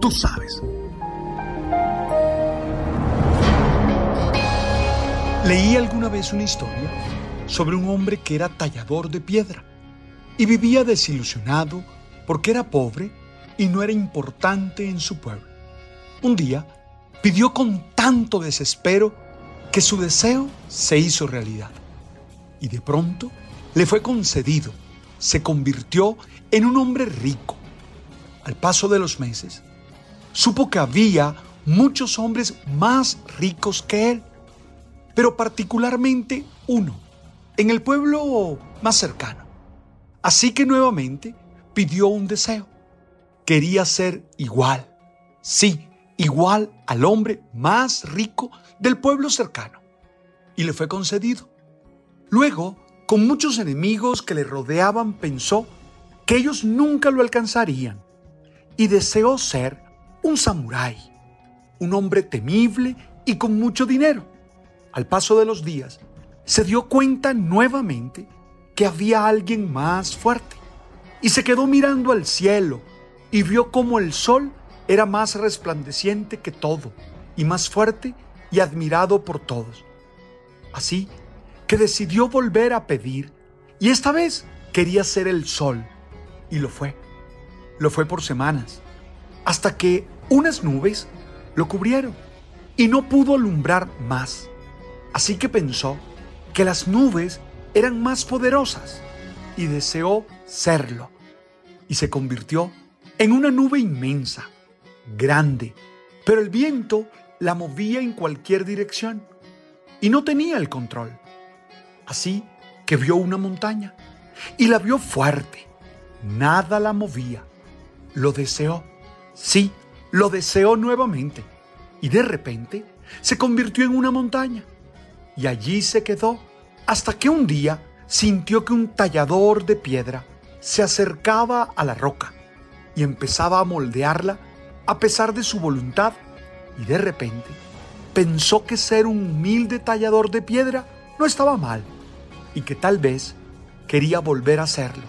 Tú sabes. Leí alguna vez una historia sobre un hombre que era tallador de piedra y vivía desilusionado porque era pobre y no era importante en su pueblo. Un día pidió con tanto desespero que su deseo se hizo realidad. Y de pronto le fue concedido, se convirtió en un hombre rico. Al paso de los meses, supo que había muchos hombres más ricos que él, pero particularmente uno, en el pueblo más cercano. Así que nuevamente pidió un deseo. Quería ser igual, sí, igual al hombre más rico del pueblo cercano. Y le fue concedido. Luego, con muchos enemigos que le rodeaban, pensó que ellos nunca lo alcanzarían y deseó ser un samurái, un hombre temible y con mucho dinero. Al paso de los días, se dio cuenta nuevamente que había alguien más fuerte y se quedó mirando al cielo y vio como el sol era más resplandeciente que todo y más fuerte y admirado por todos. Así que decidió volver a pedir y esta vez quería ser el sol y lo fue. Lo fue por semanas, hasta que unas nubes lo cubrieron y no pudo alumbrar más. Así que pensó que las nubes eran más poderosas y deseó serlo. Y se convirtió en una nube inmensa, grande, pero el viento la movía en cualquier dirección y no tenía el control. Así que vio una montaña y la vio fuerte. Nada la movía. Lo deseó. Sí, lo deseó nuevamente. Y de repente se convirtió en una montaña. Y allí se quedó hasta que un día sintió que un tallador de piedra se acercaba a la roca y empezaba a moldearla a pesar de su voluntad. Y de repente pensó que ser un humilde tallador de piedra no estaba mal y que tal vez quería volver a hacerlo,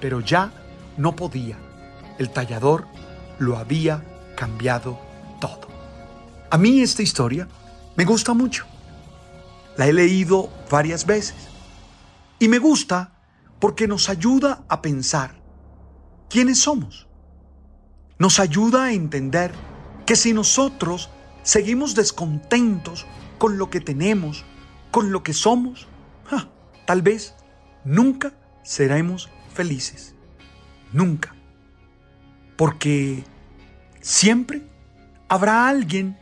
pero ya no podía. El tallador lo había cambiado todo. A mí esta historia me gusta mucho. La he leído varias veces y me gusta porque nos ayuda a pensar quiénes somos. Nos ayuda a entender que si nosotros seguimos descontentos con lo que tenemos, con lo que somos, tal vez nunca seremos felices. Nunca. Porque siempre habrá alguien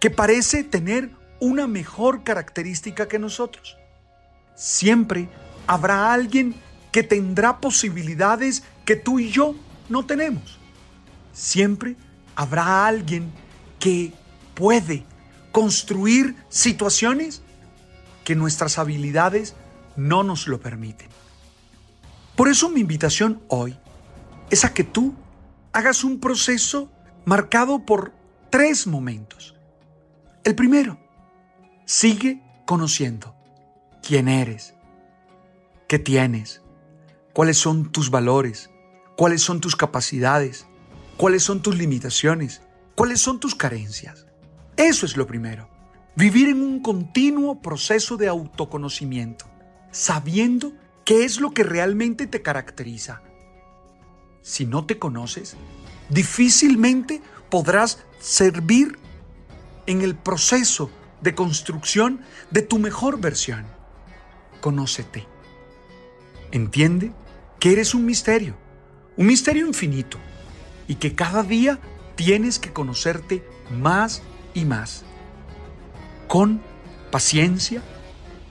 que parece tener una mejor característica que nosotros. Siempre habrá alguien que tendrá posibilidades que tú y yo no tenemos. Siempre habrá alguien que puede construir situaciones que nuestras habilidades no nos lo permiten. Por eso mi invitación hoy es a que tú hagas un proceso marcado por tres momentos. El primero, sigue conociendo quién eres, qué tienes, cuáles son tus valores, cuáles son tus capacidades, cuáles son tus limitaciones, cuáles son tus carencias. Eso es lo primero. Vivir en un continuo proceso de autoconocimiento, sabiendo qué es lo que realmente te caracteriza. Si no te conoces, difícilmente podrás servir en el proceso de construcción de tu mejor versión. Conócete. Entiende que eres un misterio, un misterio infinito, y que cada día tienes que conocerte más y más. Con paciencia,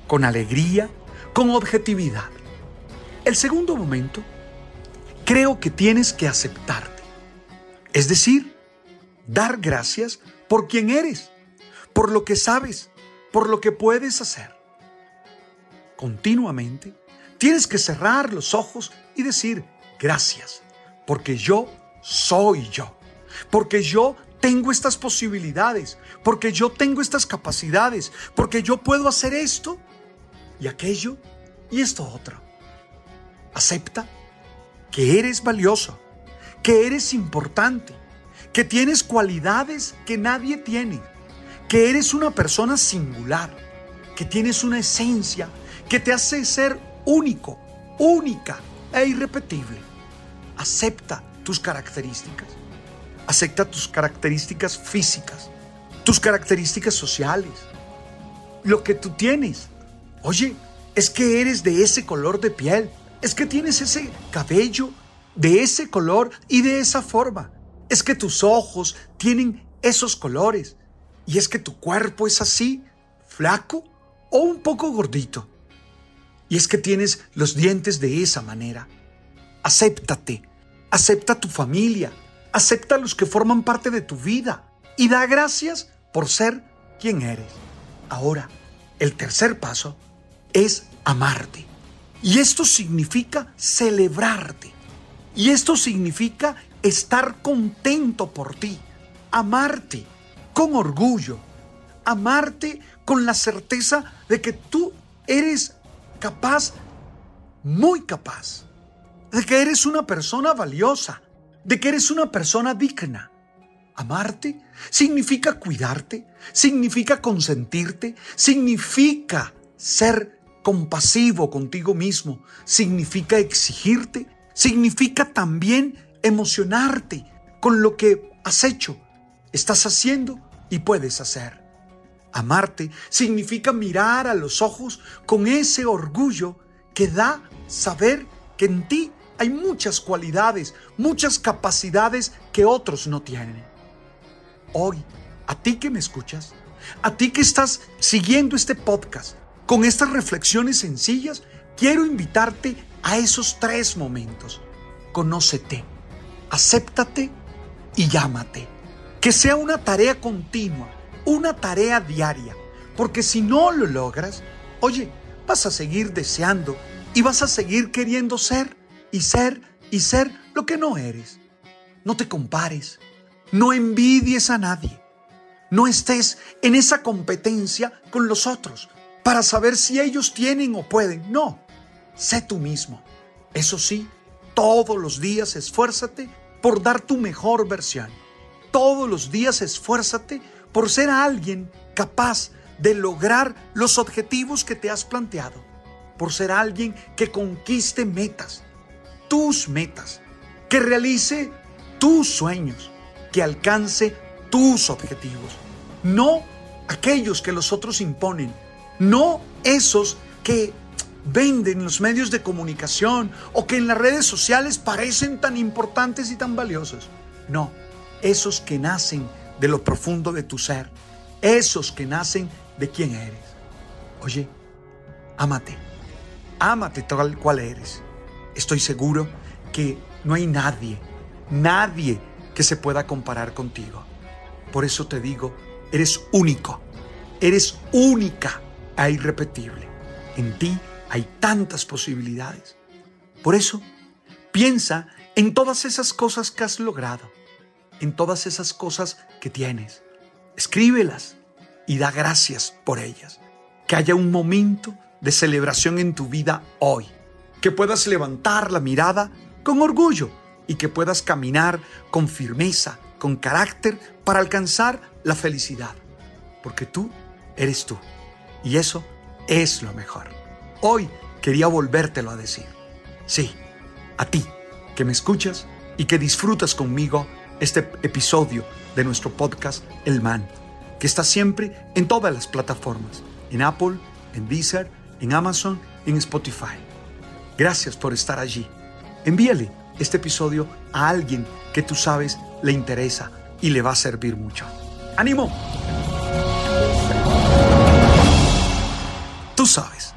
con alegría, con objetividad. El segundo momento, creo que tienes que aceptarte. Es decir, dar gracias por quien eres, por lo que sabes, por lo que puedes hacer. Continuamente tienes que cerrar los ojos y decir gracias, porque yo soy yo, porque yo tengo estas posibilidades, porque yo tengo estas capacidades, porque yo puedo hacer esto y aquello y esto otro. Acepta que eres valioso, que eres importante, que tienes cualidades que nadie tiene, que eres una persona singular, que tienes una esencia que te hace ser único, única e irrepetible. Acepta tus características. Acepta tus características físicas, tus características sociales, lo que tú tienes. Oye, es que eres de ese color de piel, es que tienes ese cabello de ese color y de esa forma, es que tus ojos tienen esos colores y es que tu cuerpo es así, flaco o un poco gordito. Y es que tienes los dientes de esa manera. Acéptate, acepta tu familia, acepta a los que forman parte de tu vida y da gracias por ser quien eres. Ahora, el tercer paso es amarte. Y esto significa celebrarte. Y esto significa estar contento por ti, amarte con orgullo, amarte con la certeza de que tú eres capaz, muy capaz, de que eres una persona valiosa, de que eres una persona digna. Amarte significa cuidarte, significa consentirte, significa ser compasivo contigo mismo, significa exigirte, significa también emocionarte con lo que has hecho, estás haciendo y puedes hacer. Amarte significa mirar a los ojos con ese orgullo que da saber que en ti hay muchas cualidades, muchas capacidades que otros no tienen. Hoy, a ti que me escuchas, a ti que estás siguiendo este podcast con estas reflexiones sencillas, quiero invitarte a esos tres momentos. Conócete, acéptate y llámate. Que sea una tarea continua, una tarea diaria, porque si no lo logras, oye, vas a seguir deseando y vas a seguir queriendo ser y ser y ser lo que no eres. No te compares, no envidies a nadie, no estés en esa competencia con los otros para saber si ellos tienen o pueden. No, sé tú mismo. Eso sí, todos los días esfuérzate por dar tu mejor versión. Todos los días esfuérzate por ser alguien capaz de lograr los objetivos que te has planteado. Por ser alguien que conquiste metas, tus metas, que realice tus sueños, que alcance tus objetivos. No aquellos que los otros imponen, no esos que venden los medios de comunicación o que en las redes sociales parecen tan importantes y tan valiosos. No, esos que nacen de lo profundo de tu ser, esos que nacen de quién eres. Oye, ámate, ámate tal cual eres. Estoy seguro que no hay nadie, nadie que se pueda comparar contigo. Por eso te digo, eres único, eres única e irrepetible. En ti hay tantas posibilidades. Por eso, piensa en todas esas cosas que has logrado, en todas esas cosas que tienes. Escríbelas y da gracias por ellas. Que haya un momento de celebración en tu vida hoy. Que puedas levantar la mirada con orgullo y que puedas caminar con firmeza, con carácter para alcanzar la felicidad. Porque tú eres tú. Y eso es lo mejor. Hoy quería volvértelo a decir. Sí, a ti, que me escuchas y que disfrutas conmigo este episodio de nuestro podcast El Man, que está siempre en todas las plataformas, en Apple, en Deezer, en Amazon, en Spotify. Gracias por estar allí. Envíale este episodio a alguien que tú sabes le interesa y le va a servir mucho. ¡Ánimo! Tú sabes.